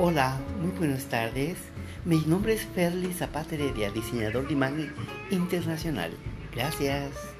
Hola, muy buenas tardes. Mi nombre es Ferli Zapata Heredia, diseñador de imagen internacional. Gracias.